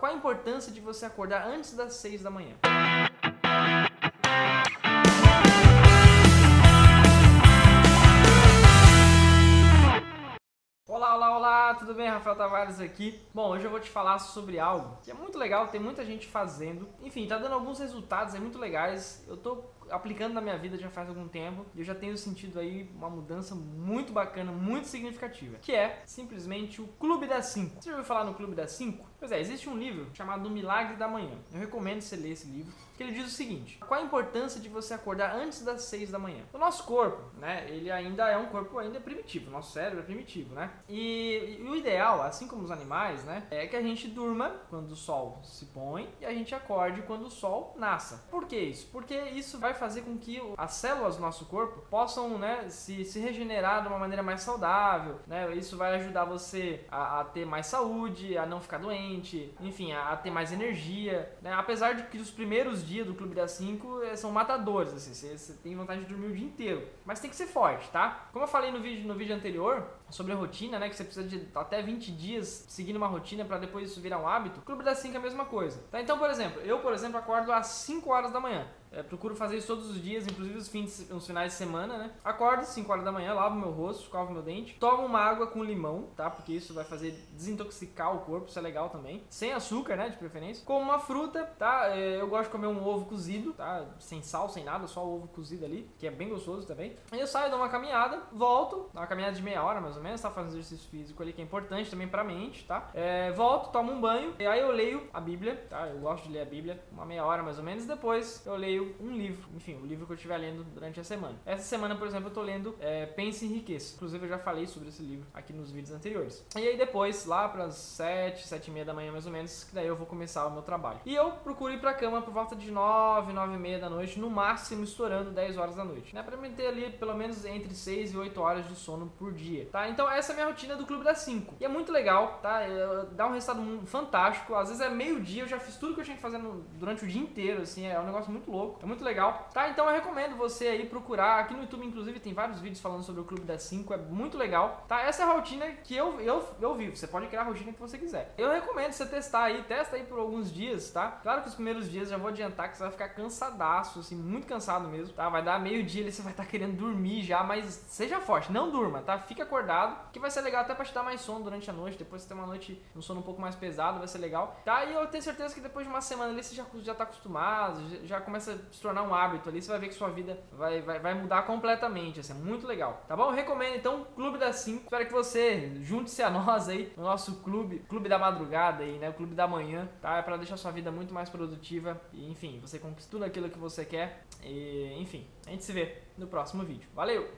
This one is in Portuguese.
qual a importância de você acordar antes das 6 da manhã. Olá, olá, olá, tudo bem? Rafael Tavares aqui. Bom, hoje eu vou te falar sobre algo que é muito legal, tem muita gente fazendo. Enfim, tá dando alguns resultados, é muito legais. Eu tô aplicando na minha vida já faz algum tempo e eu já tenho sentido aí uma mudança muito bacana, muito significativa, que é simplesmente o Clube das 5. Você já ouviu falar no Clube das 5? Pois é, existe um livro chamado O Milagre da Manhã. Eu recomendo você ler esse livro, que ele diz o seguinte: qual a importância de você acordar antes das 6 da manhã? O nosso corpo, né, ele ainda é um corpo ainda primitivo, nosso cérebro é primitivo, né? E, e o ideal, assim como os animais, né, é que a gente durma quando o sol se põe e a gente acorde quando o sol nasça. Por que isso? Porque isso vai fazer com que as células do nosso corpo possam, né, se, se regenerar de uma maneira mais saudável, né? Isso vai ajudar você a, a ter mais saúde, a não ficar doente enfim, a, a ter mais energia. Né? Apesar de que os primeiros dias do Clube das 5 é, são matadores, assim, você, você tem vontade de dormir o dia inteiro. Mas tem que ser forte, tá? Como eu falei no vídeo, no vídeo anterior, sobre a rotina, né? Que você precisa de até 20 dias seguindo uma rotina para depois isso virar um hábito. Clube das 5 é a mesma coisa. Tá? Então, por exemplo, eu, por exemplo, acordo às 5 horas da manhã. É, procuro fazer isso todos os dias, inclusive os, fins, os finais de semana, né? Acordo 5 horas da manhã, lavo meu rosto, escovo meu dente, tomo uma água com limão, tá? Porque isso vai fazer desintoxicar o corpo, isso é legal também. Sem açúcar, né? De preferência. Como uma fruta, tá? É, eu gosto de comer um ovo cozido, tá? Sem sal, sem nada, só o ovo cozido ali, que é bem gostoso também. Aí eu saio, dou uma caminhada, volto, uma caminhada de meia hora mais ou menos, tá? Fazendo exercício físico ali, que é importante também pra mente, tá? É, volto, tomo um banho, e aí eu leio a Bíblia, tá? Eu gosto de ler a Bíblia, uma meia hora mais ou menos, depois eu leio um livro enfim, o livro que eu estiver lendo durante a semana. Essa semana, por exemplo, eu tô lendo é, Pense e Enriqueça. Inclusive, eu já falei sobre esse livro aqui nos vídeos anteriores. E aí depois, lá pras 7, 7 e meia da manhã mais ou menos, que daí eu vou começar o meu trabalho. E eu procuro ir pra cama por volta de 9, 9 e meia da noite, no máximo estourando 10 horas da noite. Né? Pra me ter ali pelo menos entre 6 e 8 horas de sono por dia, tá? Então essa é a minha rotina do Clube das 5. E é muito legal, tá? Dá um resultado fantástico. Às vezes é meio dia, eu já fiz tudo que eu tinha que fazer no, durante o dia inteiro, assim, é um negócio muito louco. É muito legal, tá? Então eu recomendo você aí procurar. Aqui no YouTube, inclusive, tem vários vídeos falando sobre o Clube das 5, é muito legal, tá? Essa é a rotina que eu, eu, eu vivo. Você pode criar a rotina que você quiser. Eu recomendo você testar aí, testa aí por alguns dias, tá? Claro que os primeiros dias já vou adiantar que você vai ficar cansadaço, assim, muito cansado mesmo, tá? Vai dar meio dia ali, você vai estar tá querendo dormir já, mas seja forte, não durma, tá? Fica acordado, que vai ser legal até pra te dar mais sono durante a noite. Depois você tem uma noite, um sono um pouco mais pesado, vai ser legal, tá? E eu tenho certeza que depois de uma semana ali você já, já tá acostumado, já, começa se tornar um hábito ali, você vai ver que sua vida vai, vai, vai mudar completamente, assim, é muito legal, tá bom? Recomendo então Clube das 5, espero que você junte-se a nós aí no nosso clube, Clube da Madrugada aí, né? O Clube da Manhã, tá? É pra deixar sua vida muito mais produtiva e, enfim, você conquista tudo aquilo que você quer e, enfim, a gente se vê no próximo vídeo. Valeu!